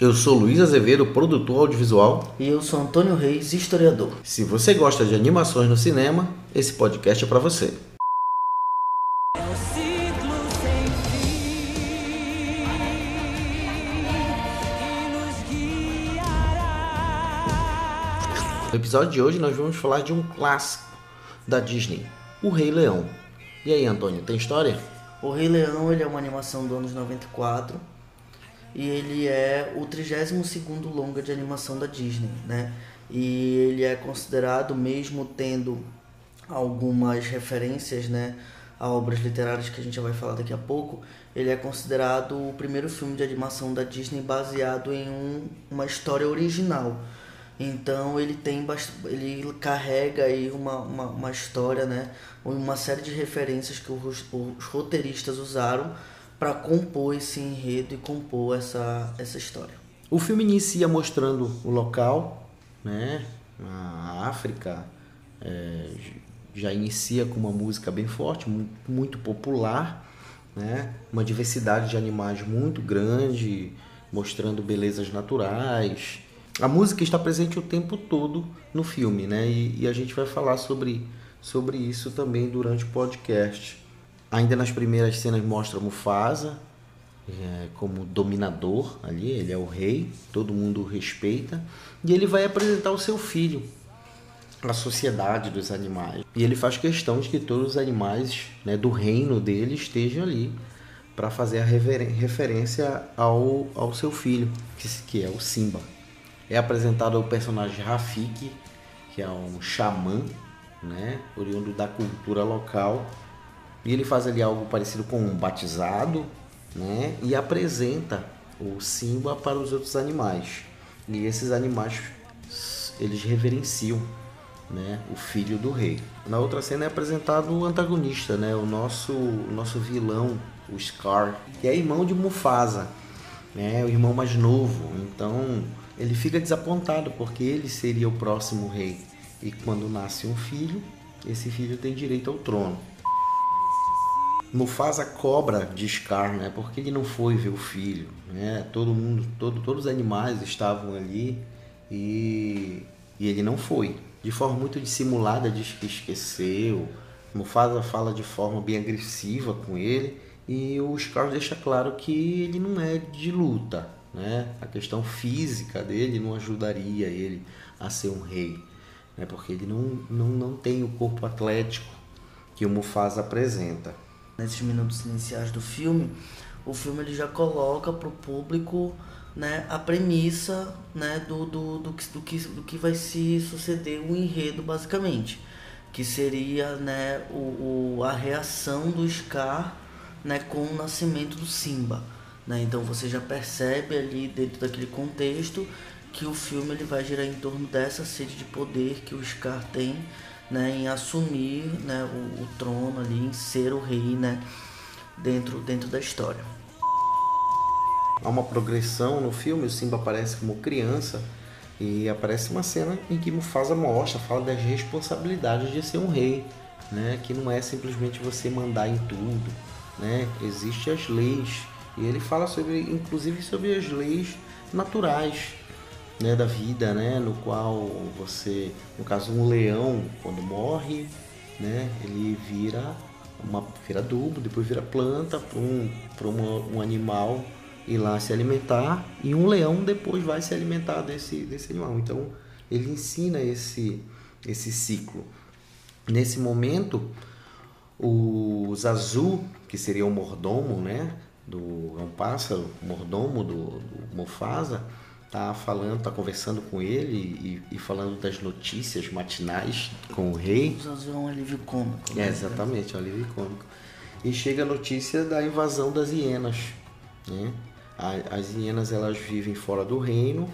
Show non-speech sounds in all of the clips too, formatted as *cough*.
Eu sou Luiz Azevedo, produtor audiovisual. E eu sou Antônio Reis, historiador. Se você gosta de animações no cinema, esse podcast é para você. No episódio de hoje nós vamos falar de um clássico da Disney, O Rei Leão. E aí, Antônio, tem história? O Rei Leão ele é uma animação do anos 94 e ele é o 32º longa de animação da Disney, né? E ele é considerado, mesmo tendo algumas referências, né, a obras literárias que a gente vai falar daqui a pouco, ele é considerado o primeiro filme de animação da Disney baseado em um, uma história original. Então ele tem ele carrega aí uma, uma, uma história, né, uma série de referências que os, os roteiristas usaram para compor esse enredo e compor essa, essa história. O filme inicia mostrando o local, né? A África é, já inicia com uma música bem forte, muito popular, né? Uma diversidade de animais muito grande, mostrando belezas naturais. A música está presente o tempo todo no filme, né? E, e a gente vai falar sobre, sobre isso também durante o podcast. Ainda nas primeiras cenas mostra Mufasa é, como dominador ali, ele é o rei, todo mundo o respeita, e ele vai apresentar o seu filho à sociedade dos animais. E ele faz questão de que todos os animais né, do reino dele estejam ali para fazer a referência ao, ao seu filho, que, que é o Simba. É apresentado o personagem Rafiki, que é um xamã, né, oriundo da cultura local, e ele faz ali algo parecido com um batizado, né? E apresenta o Simba para os outros animais. E esses animais eles reverenciam, né, o filho do rei. Na outra cena é apresentado o antagonista, né, o nosso o nosso vilão, o Scar, que é irmão de Mufasa, né, o irmão mais novo. Então, ele fica desapontado porque ele seria o próximo rei. E quando nasce um filho, esse filho tem direito ao trono. Mufasa cobra de Scar, né? Porque ele não foi ver o filho, né? Todo mundo, todo, todos os animais estavam ali e, e ele não foi. De forma muito dissimulada, diz que esqueceu. Mufasa fala de forma bem agressiva com ele e o Scar deixa claro que ele não é de luta, né? A questão física dele não ajudaria ele a ser um rei, né? Porque ele não, não, não tem o corpo atlético que o Mufasa apresenta nesses minutos iniciais do filme, o filme ele já coloca para o público né, a premissa né, do, do, do, do, que, do que vai se suceder o enredo, basicamente. Que seria né, o, o, a reação do Scar né, com o nascimento do Simba. Né? Então você já percebe ali dentro daquele contexto que o filme ele vai girar em torno dessa sede de poder que o Scar tem né, em assumir né, o, o, trono ali, em ser o rei né, dentro, dentro da história. Há uma progressão no filme, o Simba aparece como criança e aparece uma cena em que Mufasa mostra, fala das responsabilidades de ser um rei, né, que não é simplesmente você mandar em tudo, né, existem as leis e ele fala sobre, inclusive sobre as leis naturais, né, da vida, né, no qual você, no caso um leão quando morre, né, ele vira uma vira adubo, depois vira planta para um, um, um animal ir lá se alimentar e um leão depois vai se alimentar desse, desse animal. Então ele ensina esse, esse ciclo. Nesse momento, o Zazu, que seria o mordomo, né, do é um pássaro, mordomo do, do Mufasa, tá falando, tá conversando com ele e, e falando das notícias matinais com o rei. É um alívio cômico. Né? É, exatamente, é um alívio cômico. E chega a notícia da invasão das hienas. Né? As hienas elas vivem fora do reino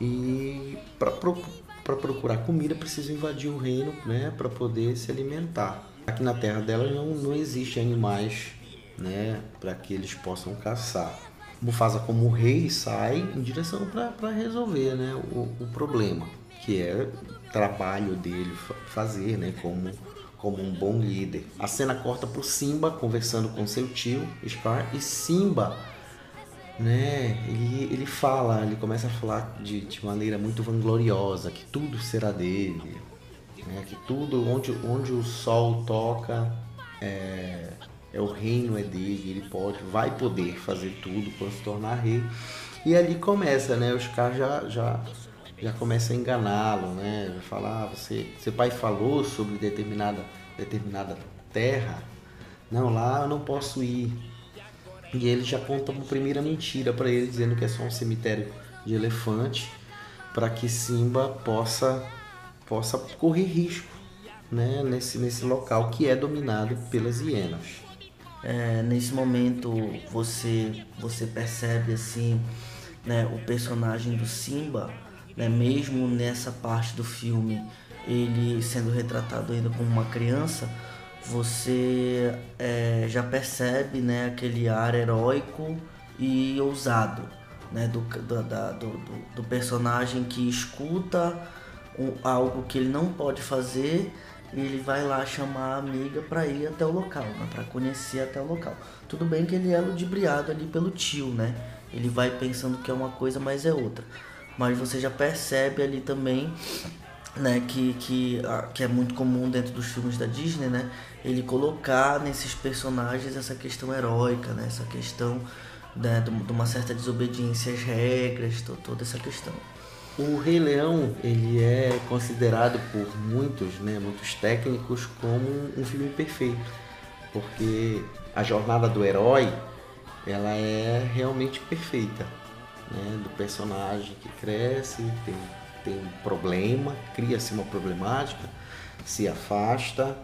e para procurar comida precisam invadir o reino né? para poder se alimentar. Aqui na terra delas não, não existe animais né? para que eles possam caçar. Mufasa como rei sai em direção para resolver né, o, o, problema, que é trabalho dele fazer né, como, como um bom líder. A cena corta para Simba conversando com seu tio Scar e Simba né, ele, ele fala, ele começa a falar de, de maneira muito vangloriosa que tudo será dele, né, que tudo onde, onde o sol toca é, é o reino é dele, ele pode, vai poder fazer tudo para se tornar rei. E ali começa, né? Os caras já, já, já começam a enganá-lo, né? Falar, ah, você, seu pai falou sobre determinada, determinada terra, não, lá eu não posso ir. E ele já conta uma primeira mentira para ele, dizendo que é só um cemitério de elefante, para que Simba possa, possa correr risco né, nesse, nesse local que é dominado pelas hienas. É, nesse momento você você percebe assim né, o personagem do Simba, né, mesmo nessa parte do filme ele sendo retratado ainda como uma criança, você é, já percebe né, aquele ar heróico e ousado né, do, do, do, do personagem que escuta algo que ele não pode fazer e ele vai lá chamar a amiga para ir até o local, né, para conhecer até o local. Tudo bem que ele é ludibriado ali pelo tio, né? Ele vai pensando que é uma coisa, mas é outra. Mas você já percebe ali também, né, que, que, que é muito comum dentro dos filmes da Disney, né? Ele colocar nesses personagens essa questão heróica, né? Essa questão né, de uma certa desobediência às regras, toda essa questão. O Rei Leão ele é considerado por muitos, né, muitos técnicos como um filme perfeito, porque a jornada do herói ela é realmente perfeita, né, do personagem que cresce, tem, tem um problema, cria-se uma problemática, se afasta,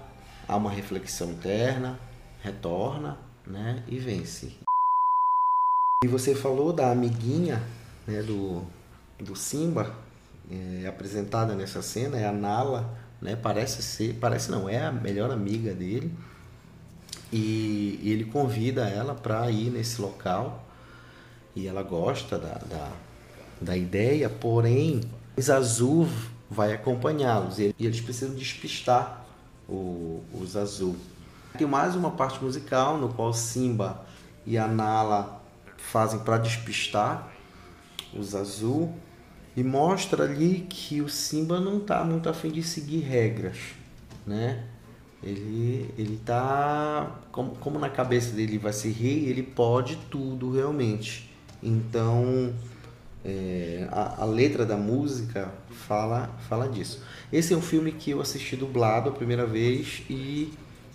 há uma reflexão interna, retorna, né, e vence. E você falou da amiguinha, né, do do Simba, é, apresentada nessa cena, é a Nala, né? Parece ser, parece não, é a melhor amiga dele. E, e ele convida ela para ir nesse local e ela gosta da, da, da ideia, porém Zazu vai acompanhá-los e eles precisam despistar o, o Zazu. Tem mais uma parte musical no qual Simba e a Nala fazem para despistar os azul e mostra ali que o Simba não está muito afim de seguir regras, né? Ele, ele tá como, como na cabeça dele vai ser rei, ele pode tudo realmente. Então é, a, a, letra da música fala, fala disso. Esse é um filme que eu assisti dublado a primeira vez e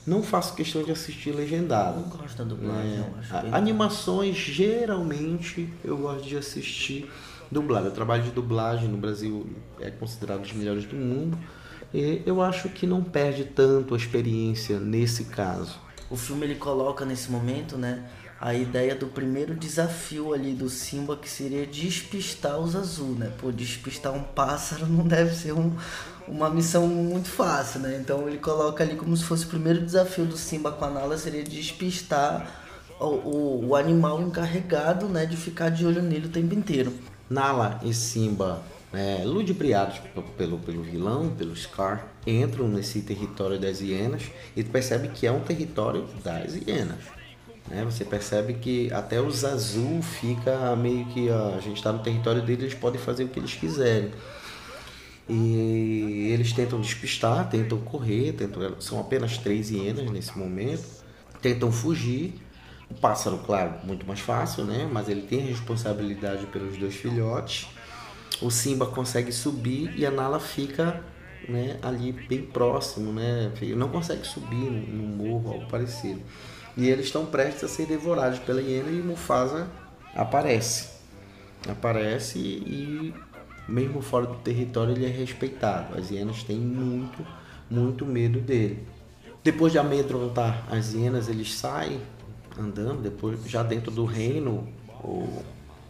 não faço questão de assistir legendado. Não gosto da dublagem, é, eu acho. Animações, geralmente, eu gosto de assistir dublado. O trabalho de dublagem no Brasil é considerado dos melhores do mundo. E eu acho que não perde tanto a experiência nesse caso. O filme ele coloca nesse momento, né, a ideia do primeiro desafio ali do Simba que seria despistar os azul, né? Pô, despistar um pássaro não deve ser um, uma missão muito fácil, né? Então ele coloca ali como se fosse o primeiro desafio do Simba com a Nala seria despistar o, o, o animal encarregado, né, de ficar de olho nele o tempo inteiro. Nala e Simba, é, ludibriados pelo, pelo vilão, pelo Scar, entram nesse território das hienas e percebe que é um território das hienas. Né? Você percebe que até os azul fica meio que ó, a gente está no território deles, eles podem fazer o que eles quiserem. E eles tentam despistar, tentam correr, tentam, são apenas três hienas nesse momento, tentam fugir o pássaro, claro, muito mais fácil, né? Mas ele tem responsabilidade pelos dois filhotes. O Simba consegue subir e a Nala fica né, ali bem próximo, né? Não consegue subir no, morro, algo parecido. E eles estão prestes a ser devorados pela hiena e Mufasa aparece. Aparece e mesmo fora do território ele é respeitado. As hienas têm muito, muito medo dele. Depois de amedrontar as hienas, eles saem andando, depois já dentro do reino, o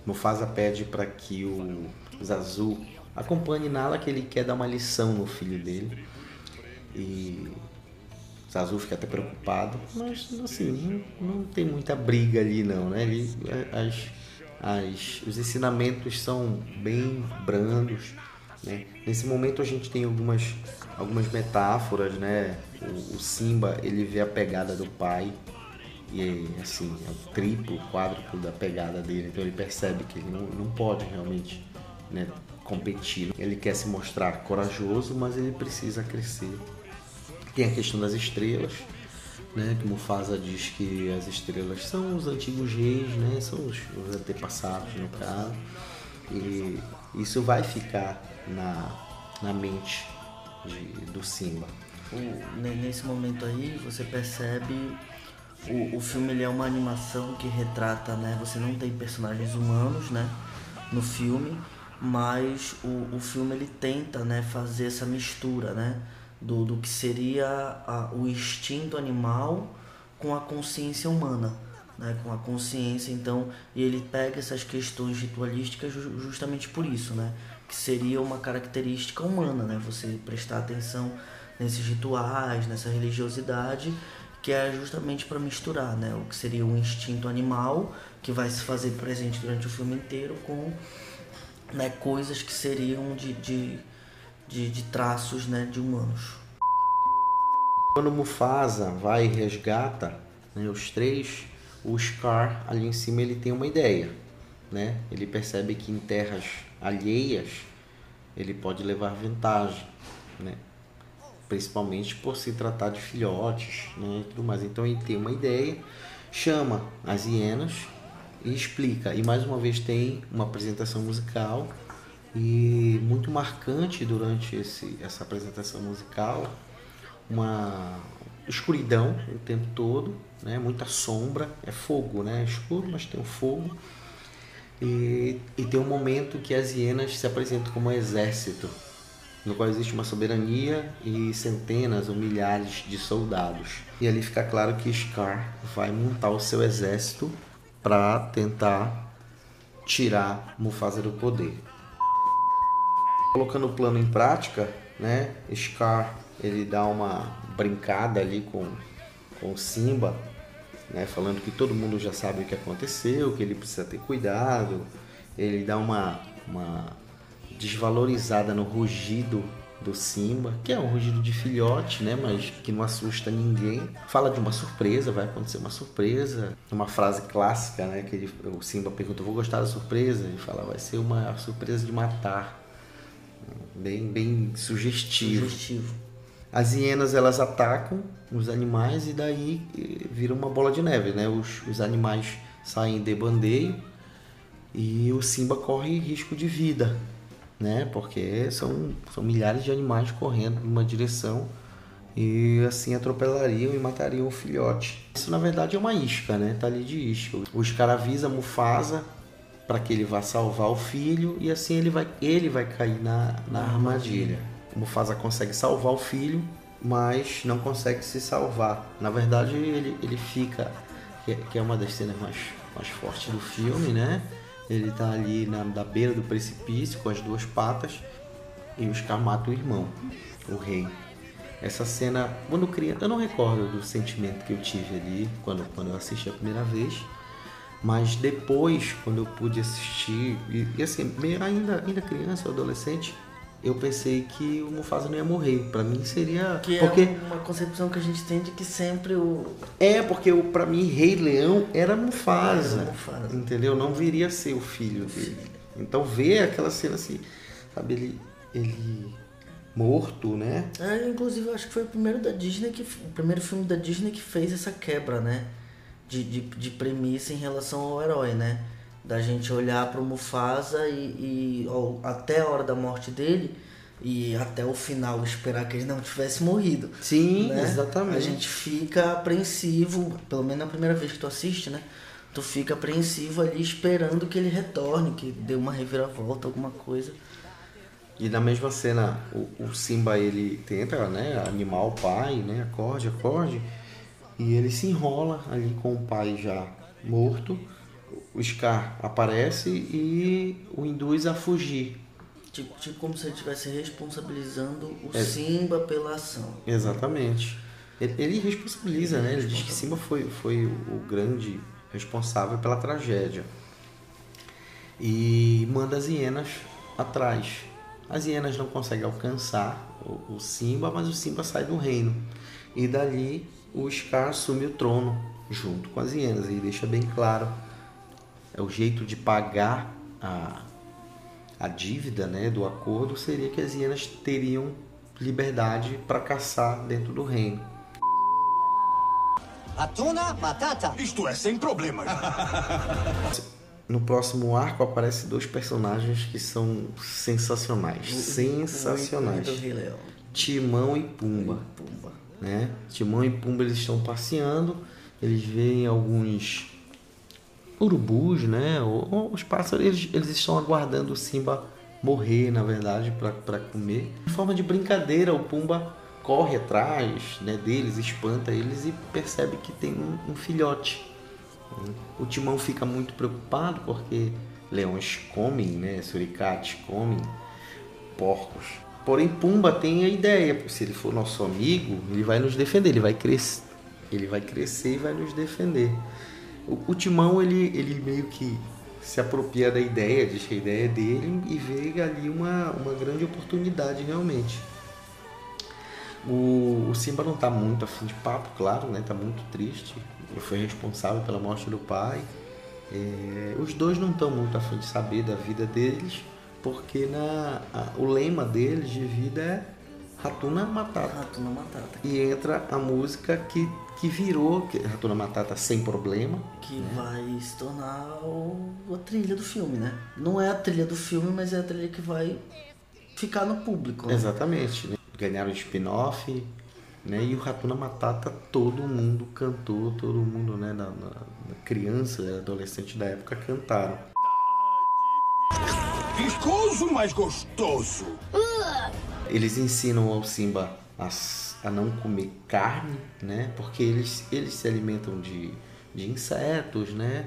Mufasa pede para que o Zazu acompanhe Nala que ele quer dar uma lição no filho dele. E Zazu fica até preocupado, mas assim, não, não tem muita briga ali não, né? Ele, as as, os ensinamentos são bem brandos. Né? Nesse momento a gente tem algumas, algumas metáforas, né? O, o Simba ele vê a pegada do pai e assim é o triplo, quádruplo da pegada dele, então ele percebe que ele não, não pode realmente né, competir. Ele quer se mostrar corajoso, mas ele precisa crescer. Tem a questão das estrelas, né, que Mufasa diz que as estrelas são os antigos reis, né, são os, os antepassados no caso, e isso vai ficar na, na mente de, do Simba. O, nesse momento aí você percebe o, o filme ele é uma animação que retrata, né? Você não tem personagens humanos, né? No filme, mas o, o filme ele tenta, né? Fazer essa mistura, né? Do, do que seria a, o instinto animal com a consciência humana, né? Com a consciência, então, e ele pega essas questões ritualísticas justamente por isso, né? Que seria uma característica humana, né? Você prestar atenção nesses rituais, nessa religiosidade que é justamente para misturar né, o que seria o instinto animal, que vai se fazer presente durante o filme inteiro, com né, coisas que seriam de, de, de, de traços né, de humanos. Quando Mufasa vai e resgata né, os três, o Scar ali em cima ele tem uma ideia. Né? Ele percebe que em terras alheias ele pode levar vantagem. Né? principalmente por se tratar de filhotes né, e tudo mais. Então ele tem uma ideia, chama as hienas e explica. E mais uma vez tem uma apresentação musical e muito marcante durante esse, essa apresentação musical, uma escuridão o tempo todo, né, muita sombra, é fogo, né, é escuro, mas tem o fogo. E, e tem um momento que as hienas se apresentam como um exército no qual existe uma soberania e centenas ou milhares de soldados. E ali fica claro que Scar vai montar o seu exército para tentar tirar Mufasa do poder. Colocando o plano em prática, né, Scar ele dá uma brincada ali com, com Simba, né, falando que todo mundo já sabe o que aconteceu, que ele precisa ter cuidado. Ele dá uma, uma desvalorizada no rugido do Simba, que é um rugido de filhote, né, mas que não assusta ninguém. Fala de uma surpresa, vai acontecer uma surpresa. Uma frase clássica, né, que ele, o Simba pergunta: "Vou gostar da surpresa?" Ele fala: "Vai ser uma surpresa de matar." Bem bem sugestivo. sugestivo. As hienas elas atacam os animais e daí eh, vira uma bola de neve, né? Os, os animais saem de bandeio e o Simba corre risco de vida né? Porque são, são milhares de animais correndo numa direção e assim atropelariam e matariam o filhote. Isso na verdade é uma isca, né? Tá ali de isca. O Scar avisa Mufasa para que ele vá salvar o filho e assim ele vai, ele vai cair na, na armadilha. O Mufasa consegue salvar o filho, mas não consegue se salvar. Na verdade ele, ele fica, que é uma das cenas mais, mais fortes do filme, né? Ele tá ali na, na beira do precipício com as duas patas e o Scar mata o irmão, o rei. Essa cena, quando criança, eu não recordo do sentimento que eu tive ali quando, quando eu assisti a primeira vez, mas depois, quando eu pude assistir, e, e assim, ainda, ainda criança, adolescente, eu pensei que o Mufasa não ia morrer. Para mim seria que porque é uma concepção que a gente tem de que sempre o é porque o para mim Rei Leão era Mufasa, era Mufasa, entendeu? Não viria a ser o filho dele. Então ver aquela cena assim, sabe ele ele morto, né? É, inclusive eu acho que foi o primeiro da Disney que o primeiro filme da Disney que fez essa quebra, né? De, de, de premissa em relação ao herói, né? da gente olhar para o Mufasa e, e ó, até a hora da morte dele e até o final esperar que ele não tivesse morrido. Sim, né? exatamente. A gente fica apreensivo, pelo menos na primeira vez que tu assiste, né? Tu fica apreensivo ali esperando que ele retorne, que dê uma reviravolta, alguma coisa. E na mesma cena, o, o Simba ele tenta, né, animar o pai, né, acorde, acorde, e ele se enrola ali com o pai já morto o Scar aparece e o induz a fugir. Tipo, tipo como se ele estivesse responsabilizando o é. Simba pela ação. Exatamente. Ele, ele responsabiliza, né? Ele diz que Simba foi, foi o grande responsável pela tragédia. e manda as hienas atrás. As hienas não conseguem alcançar o, o Simba, mas o Simba sai do reino. E dali o Scar assume o trono junto com as hienas e deixa bem claro é o jeito de pagar a, a dívida né, do acordo seria que as hienas teriam liberdade para caçar dentro do reino. Atuna batata. Isto é sem problemas. *laughs* No próximo arco aparecem dois personagens que são sensacionais. sensacionais. Timão e Pumba. Pumba. Né? Timão e Pumba eles estão passeando, eles veem alguns urubus, né? Os pássaros, eles, eles estão aguardando o Simba morrer, na verdade, para comer. De forma de brincadeira, o Pumba corre atrás né, deles, espanta eles e percebe que tem um, um filhote. O Timão fica muito preocupado porque leões comem, né, suricates comem porcos. Porém, Pumba tem a ideia, se ele for nosso amigo, ele vai nos defender, ele vai crescer, ele vai crescer e vai nos defender. O, o Timão ele, ele meio que se apropria da ideia, diz que a ideia é dele e vê ali uma, uma grande oportunidade realmente. O, o Simba não está muito afim de papo, claro, né? Tá muito triste. Ele foi responsável pela morte do pai. É, os dois não estão muito afim de saber da vida deles, porque na, a, o lema deles de vida é Ratuna Matata. Ratuna Matata. E entra a música que, que virou que, Ratuna Matata sem problema. Que né? vai se tornar o, a trilha do filme, né? Não é a trilha do filme, mas é a trilha que vai ficar no público. Né? Exatamente. Né? Ganharam spin-off, né? E o Ratuna Matata todo mundo cantou, todo mundo, né? Na, na, na criança, adolescente da época cantaram. Viscoso, mas gostoso. Eles ensinam ao Simba a, a não comer carne, né? Porque eles, eles se alimentam de, de insetos, né?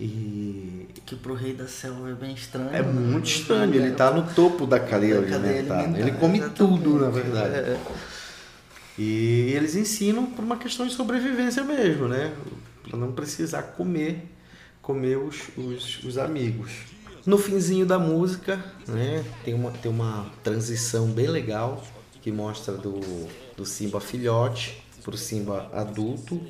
E que pro rei da selva é bem estranho. É muito estranho, ele tá no topo da cadeia, da cadeia alimentar. alimentar. Ele come Exatamente. tudo, na verdade. É. E eles ensinam por uma questão de sobrevivência mesmo, né? Para não precisar comer, comer os, os, os amigos. No finzinho da música, né, tem uma, tem uma transição bem legal que mostra do, do Simba filhote para o Simba adulto,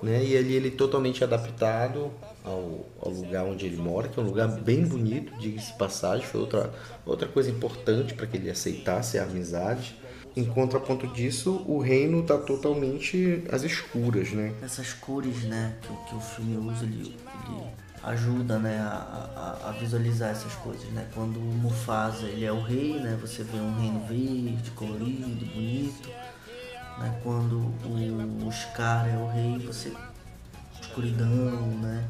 né, e ali ele totalmente adaptado ao, ao lugar onde ele mora, que é um lugar bem bonito, diga-se passagem, foi outra, outra coisa importante para que ele aceitasse a amizade. Em contraponto disso, o reino está totalmente às escuras, né? Essas cores, né, que, que o filme usa, ele, ele ajuda né, a, a, a, visualizar essas coisas. Né? Quando o Mufasa ele é o rei, né, você vê um reino verde, colorido, bonito. Né? Quando o, o Scar é o rei, você escuridão, né?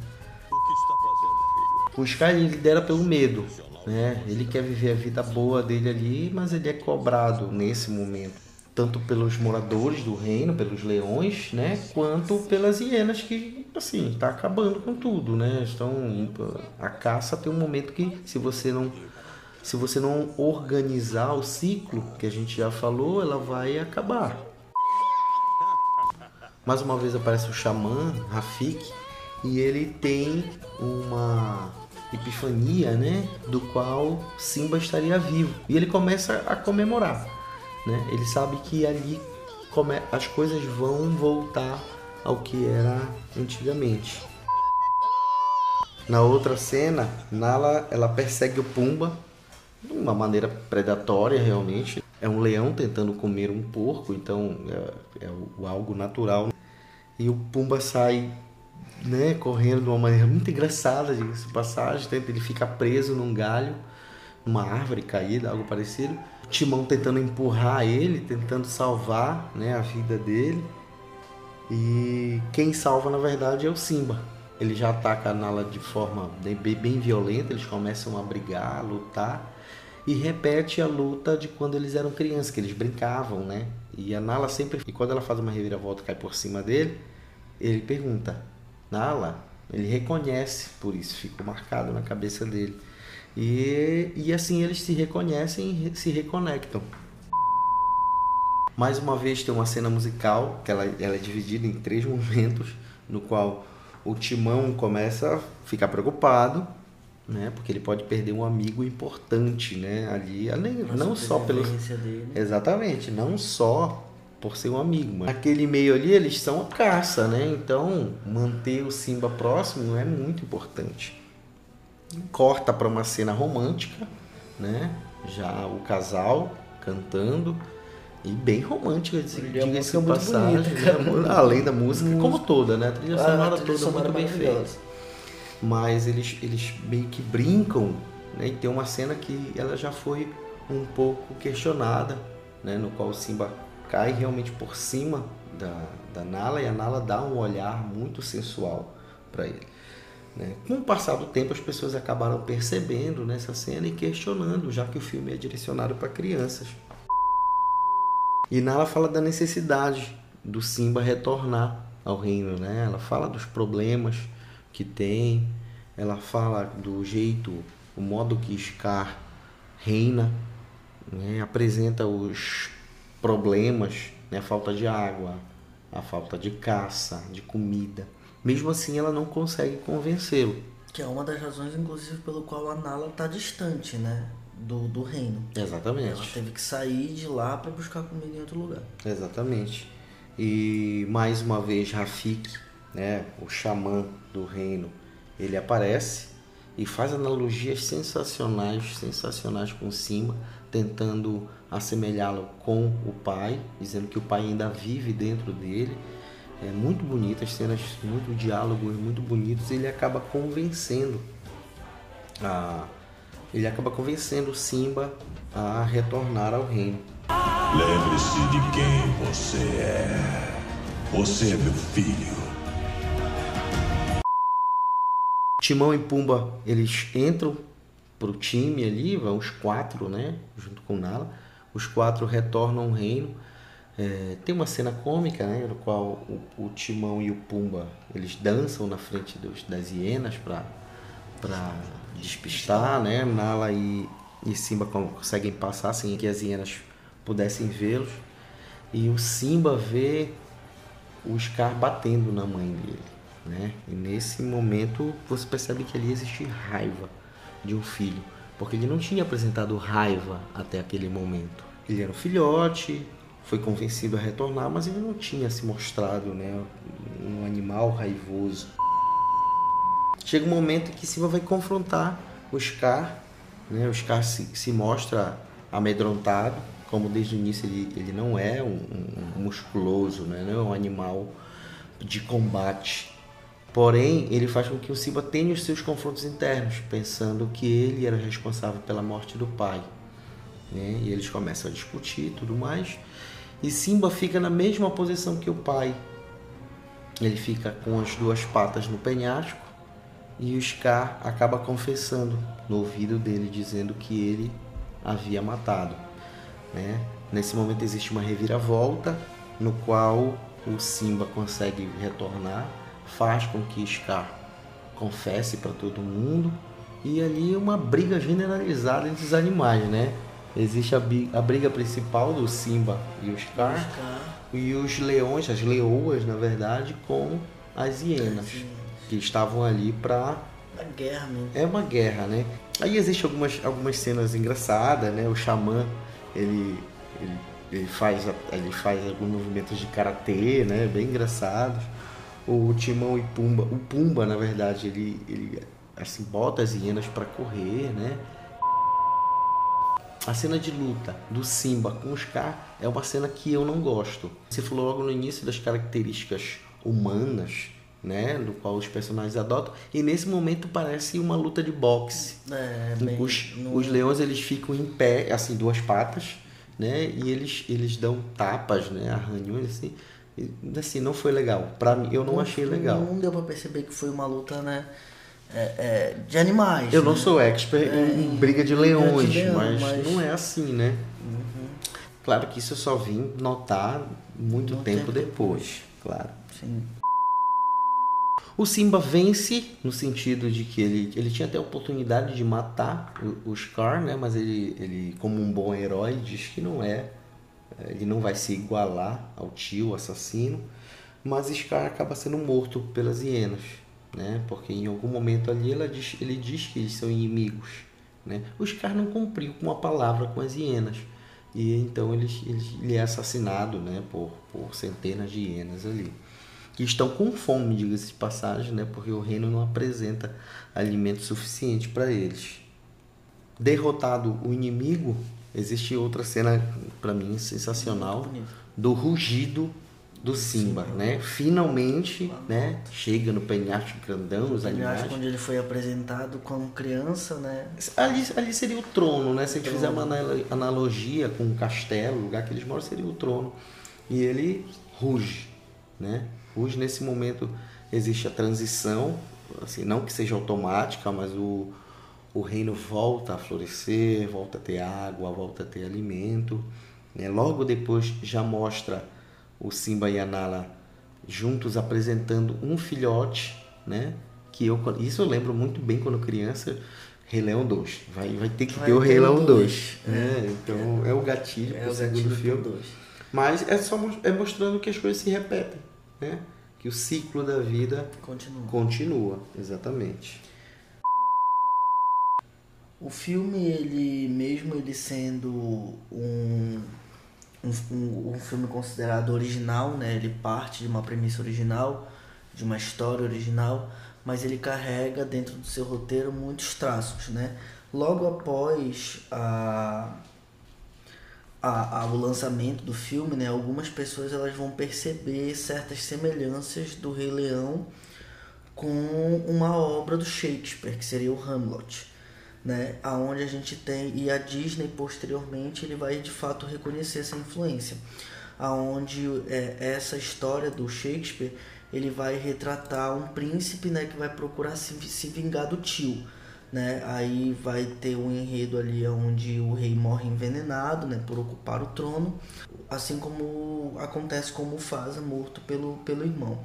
O que está fazendo, filho? O Scar ele lidera pelo medo, né? Ele quer viver a vida boa dele ali, mas ele é cobrado nesse momento tanto pelos moradores do reino, pelos leões, né, quanto pelas hienas que assim está acabando com tudo, né? Estão a caça tem um momento que se você não se você não organizar o ciclo que a gente já falou, ela vai acabar. Mais uma vez aparece o xamã Rafik e ele tem uma epifania, né, do qual Simba estaria vivo. E ele começa a comemorar né? Ele sabe que ali come, as coisas vão voltar ao que era antigamente. Na outra cena, Nala ela persegue o Pumba de uma maneira predatória realmente. É um leão tentando comer um porco, então é, é algo natural. E o Pumba sai né, correndo de uma maneira muito engraçada, de passagem. Ele fica preso num galho, numa árvore caída, algo parecido. Timão tentando empurrar ele, tentando salvar né, a vida dele. E quem salva, na verdade, é o Simba. Ele já ataca a Nala de forma bem, bem violenta, eles começam a brigar, a lutar. E repete a luta de quando eles eram crianças, que eles brincavam, né? E a Nala sempre. E quando ela faz uma reviravolta cai por cima dele, ele pergunta: Nala? Ele reconhece por isso, ficou marcado na cabeça dele. E, e assim eles se reconhecem e se reconectam. Mais uma vez tem uma cena musical que ela, ela é dividida em três momentos, no qual o Timão começa a ficar preocupado, né? Porque ele pode perder um amigo importante, né? Ali, além, não só pelo dele. Exatamente, não só por ser um amigo, mas naquele meio ali eles são a caça, né? Então manter o Simba próximo é muito importante. Corta para uma cena romântica, né? Já o casal cantando e bem romântica, diga-se música é de muito passagem. bonita? Além da música, como toda, né? A trilha Ah, sonora a trilha toda sonora muito bem é maravilhosa. feita mas eles, eles meio que brincam, né? E tem uma cena que ela já foi um pouco questionada, né? No qual o Simba cai realmente por cima da, da Nala e a Nala dá um olhar muito sensual para ele. Né? Com o passar do tempo, as pessoas acabaram percebendo nessa cena e questionando, já que o filme é direcionado para crianças. E Nala fala da necessidade do Simba retornar ao reino, né? Ela fala dos problemas que tem, ela fala do jeito, o modo que Scar reina, né? apresenta os problemas, né? a falta de água, a falta de caça, de comida. Mesmo assim, ela não consegue convencê-lo. Que é uma das razões, inclusive, pelo qual a Nala tá distante, né? Do, do reino. Ela Exatamente. teve que sair de lá para buscar comida em outro lugar. Exatamente. E mais uma vez Rafik, né, o xamã do reino, ele aparece e faz analogias sensacionais, sensacionais com Simba, tentando assemelhá-lo com o pai, dizendo que o pai ainda vive dentro dele. É muito bonito, as cenas, muito diálogos muito bonitos. E ele acaba convencendo a, ele acaba convencendo Simba a retornar ao reino. Lembre-se de quem você é. Você é meu filho. Timão e Pumba, eles entram pro time ali, vão os quatro, né? Junto com Nala. Os quatro retornam ao reino. É, tem uma cena cômica, né? No qual o, o Timão e o Pumba, eles dançam na frente dos, das hienas para para despistar, né? Nala e, e Simba con- conseguem passar sem que as hienas pudessem vê-los. E o Simba vê o Scar batendo na mãe dele, né? E nesse momento você percebe que ali existe raiva de um filho, porque ele não tinha apresentado raiva até aquele momento. Ele era um filhote, foi convencido a retornar, mas ele não tinha se mostrado, né, um animal raivoso. Chega um momento em que Simba vai confrontar o Scar, né? O Scar se, se mostra amedrontado, como desde o início ele, ele não é um, um- musculoso, né? Não é um animal de combate. Porém, ele faz com que o Simba tenha os seus confrontos internos, pensando que ele era responsável pela morte do pai. Né? E eles começam a discutir tudo mais. E Simba fica na mesma posição que o pai. Ele fica com as duas patas no penhasco e o Scar acaba confessando no ouvido dele, dizendo que ele havia matado. Né? Nesse momento existe uma reviravolta, no qual o Simba consegue retornar, faz com que Scar confesse para todo mundo e ali uma briga generalizada entre os animais, né? Existe a, a briga principal do Simba e o Scar e os leões, as leoas, na verdade, com as hienas que estavam ali para A guerra mesmo. é uma guerra, né? Aí existem algumas, algumas cenas engraçadas, né? O xamã, ele, ele, ele faz, ele faz alguns movimentos de karatê, né? Bem engraçados. O Timão e Pumba, o Pumba, na verdade, ele, ele assim, bota as hienas para correr, né? A cena de luta do Simba com o Scar é uma cena que eu não gosto. Você falou logo no início das características humanas, né, do qual os personagens adotam, e nesse momento parece uma luta de boxe. É, bem, Os, não- os leões eles ficam em pé, assim, duas patas, né, e eles eles dão tapas, né, arranhões assim. E, assim, não foi legal. Pra mim, eu não achei legal. Não deu pra perceber que foi uma luta, né? É, é, de animais. Eu não né? sou expert em, em briga de briga de leões, leão, mas, mas- não é assim, né? Claro que isso eu só vim notar muito Muito tempo tempo depois, claro. Sim. O Simba vence no sentido de que ele, ele tinha até a oportunidade de matar o, o Scar, né? Mas ele, ele, como um bom herói, diz que não é. Ele não vai se igualar ao tio assassino. Mas Scar acaba sendo morto pelas hienas. Né? Porque em algum momento ali ela diz, ele diz que eles são inimigos, né? O Scar não cumpriu com a palavra com as hienas e então ele, ele, ele é assassinado, né? Por, por centenas de hienas ali que estão com fome, diga-se de passagem, né? Porque o reino não apresenta alimento suficiente para eles. Derrotado o inimigo, existe outra cena para mim sensacional do rugido do Simba, Sim, né? Finalmente, né? Chega no penhasco grandão, os animais. onde ele foi apresentado como criança, né? Ali, ali seria o trono, né? Se a gente fizer uma analogia com um castelo, o lugar que eles moram seria o trono. E ele ruge, né? Ruge nesse momento existe a transição, assim, não que seja automática, mas o, o reino volta a florescer, volta a ter água, volta a ter alimento. Né? Logo depois já mostra o Simba e a Nala juntos apresentando um filhote, né? Que eu, isso eu lembro muito bem quando criança. Rei Leão 2. Vai, vai ter que vai ter o Rei Leão 2. É. É, então é o gatilho é o segundo filme. Dois. Mas é só é mostrando que as coisas se repetem, né? Que o ciclo da vida continua. Continua, exatamente. O filme, ele mesmo ele sendo um um, um, filme considerado original, né? Ele parte de uma premissa original, de uma história original, mas ele carrega dentro do seu roteiro muitos traços, né? Logo após a, a, a, o lançamento do filme, né? Algumas pessoas elas vão perceber certas semelhanças do Rei Leão com uma obra do Shakespeare, que seria o Hamlet né? Aonde a gente tem e a Disney posteriormente ele vai de fato reconhecer essa influência, aonde é, essa história do Shakespeare ele vai retratar um príncipe, né, que vai procurar se, se vingar do tio, né? Aí vai ter um enredo ali onde o rei morre envenenado, né, por ocupar o trono, assim como acontece com Mufasa morto pelo pelo irmão.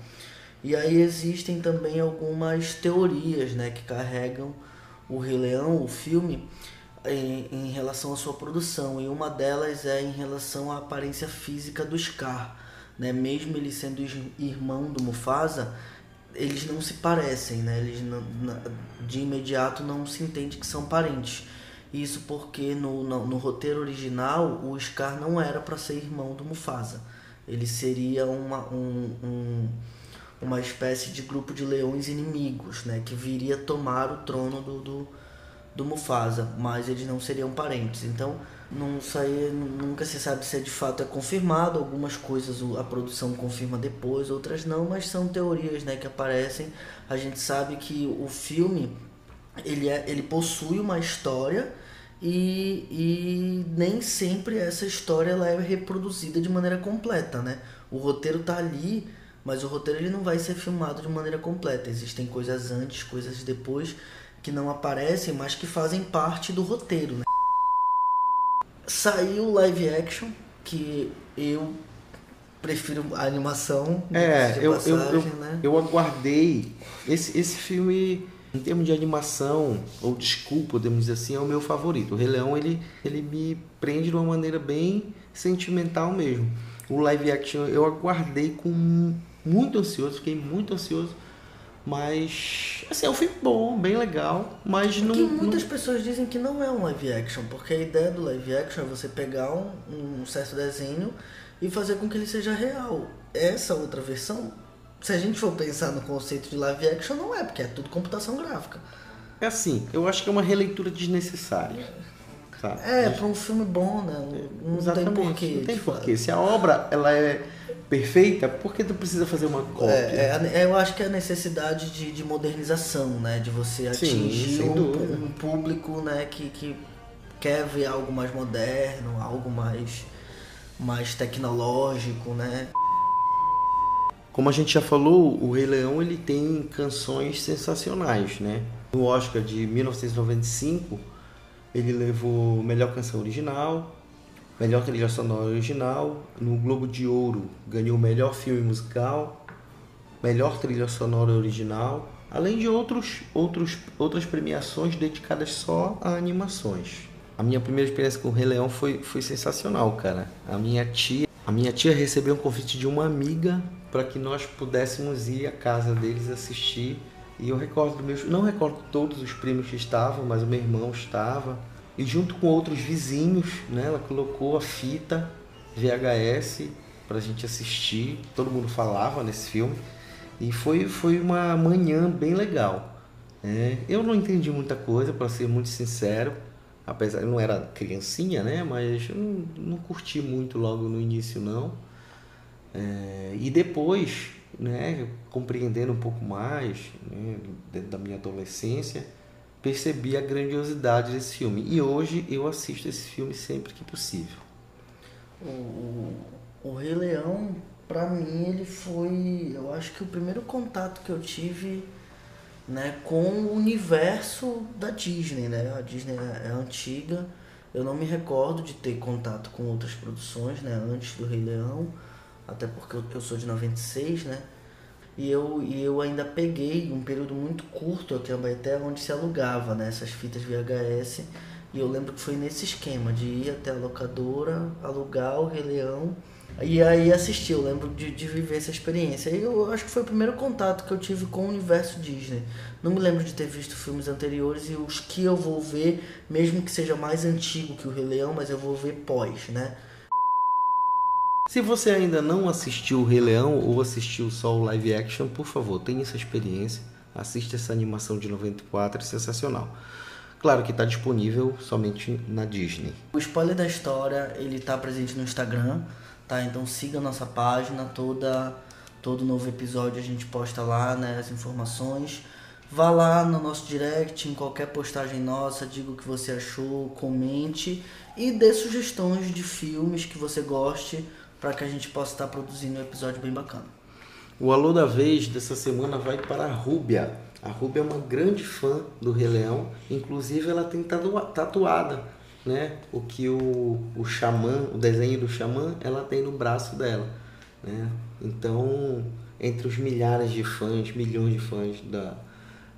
E aí existem também algumas teorias, né, que carregam o Rei Leão, o filme, em, em, relação à sua produção. E uma delas é em relação à aparência física do Scar. Né? Mesmo ele sendo irmão do Mufasa, eles não se parecem, né? Eles não, de imediato não se entende que são parentes. Isso porque no, no, no roteiro original o Scar não era para ser irmão do Mufasa. Ele seria uma, um, um uma espécie de grupo de leões inimigos, né, que viria tomar o trono do, do, do Mufasa, mas eles não seriam parentes. Então, não sai, nunca se sabe se é de fato é confirmado. Algumas coisas a produção confirma depois, outras não, mas são teorias, né, que aparecem. A gente sabe que o filme ele, é, ele possui uma história e, e nem sempre essa história ela é reproduzida de maneira completa, né? O roteiro tá ali mas o roteiro ele não vai ser filmado de maneira completa. Existem coisas antes, coisas depois que não aparecem, mas que fazem parte do roteiro. Né? Saiu live action, que eu prefiro a animação. É, eu, passagem, eu, eu, né? eu aguardei. Esse, esse filme, em termos de animação, ou desculpa, podemos dizer assim, é o meu favorito. O Rei Leão, ele, ele me prende de uma maneira bem sentimental mesmo. O live action eu aguardei com muito ansioso, fiquei muito ansioso. Mas, assim, é um filme bom, bem legal, mas não... Que muitas não... pessoas dizem que não é um live action, porque a ideia do live action é você pegar um, um certo desenho e fazer com que ele seja real. Essa outra versão, se a gente for pensar no conceito de live action, não é, porque é tudo computação gráfica. É assim, eu acho que é uma releitura desnecessária. Tá? É, para um filme bom, né? Não Exatamente, tem porquê. Não tem porquê. Se a obra ela é perfeita, por que tu precisa fazer uma cópia? É, é, eu acho que é a necessidade de, de modernização, né? De você atingir Sim, um, um, público né? que, que quer ver algo mais moderno, algo mais, mais tecnológico, né? Como a gente já falou, o Rei Leão ele tem canções sensacionais, né? No Oscar de 1995, ele levou melhor canção original, melhor trilha sonora original. No Globo de Ouro ganhou melhor filme musical, melhor trilha sonora original, além de outros, outros, outras premiações dedicadas só a animações. A minha primeira experiência com o Rei Leão foi, foi sensacional, cara. A minha tia, a minha tia recebeu um convite de uma amiga para que nós pudéssemos ir à casa deles assistir E eu recordo meus, não recordo todos os primos que estavam, mas o meu irmão estava. E junto com outros vizinhos, né, ela colocou a fita VHS para a gente assistir. Todo mundo falava nesse filme. E foi, foi uma manhã bem legal. É, eu não entendi muita coisa, para ser muito sincero. Apesar, eu não era criancinha, né? Mas eu não, não curti muito logo no início, não. É, e depois, né, compreendendo um pouco mais, né, dentro da minha adolescência, percebi a grandiosidade desse filme. E hoje eu assisto esse filme sempre que possível. O, o, Rei Leão, para mim, ele foi, eu acho que o primeiro contato que eu tive né, com o universo da Disney, né? A Disney é, é antiga. Eu não me recordo de ter contato com outras produções, né, antes do Rei Leão, até porque eu, eu sou de 96, né? E eu, e eu ainda peguei um período muito curto aqui em Abaeté, onde se alugava né, essas fitas VHS. E eu lembro que foi nesse esquema de ir até a locadora, alugar o Rei Leão e aí assistir. Eu lembro de, de viver essa experiência. E eu acho que foi o primeiro contato que eu tive com o universo Disney. Não me lembro de ter visto filmes anteriores e os que eu vou ver, mesmo que seja mais antigo que o Rei Leão, mas eu vou ver pós, né? Se você ainda não assistiu o Rei Leão ou assistiu só o live action, por favor, tenha essa experiência. Assista essa animação de 94, é sensacional. Claro que está disponível somente na Disney. O spoiler da história ele está presente no Instagram, tá? Então siga a nossa página, toda todo novo episódio a gente posta lá, né, as informações. Vá lá no nosso direct, em qualquer postagem nossa, diga o que você achou, comente e dê sugestões de filmes que você goste para que a gente possa estar produzindo um episódio bem bacana. O alô da vez dessa semana vai para a Rúbia. A Rúbia é uma grande fã do Rei Leão, inclusive ela tem tatuada, né? O que o, o xamã, o desenho do xamã, ela tem no braço dela, né? Então, entre os milhares de fãs, milhões de fãs da,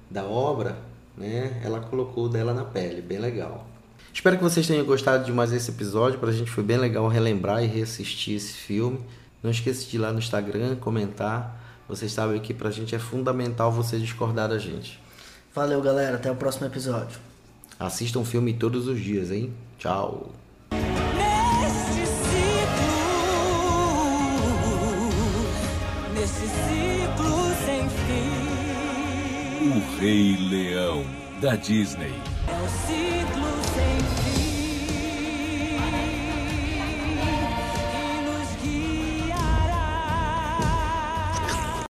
da obra, né? Ela colocou dela na pele, bem legal. Espero que vocês tenham gostado de mais esse episódio. Para a gente foi bem legal relembrar e reassistir esse filme. Não esqueça de ir lá no Instagram, comentar. Vocês sabem que para a gente é fundamental você discordar da gente. Valeu, galera. Até o próximo episódio. Assistam um filme todos os dias, hein? Tchau. Neste ciclo, neste ciclo sem fim. O Rei Leão da Disney. É um ciclo.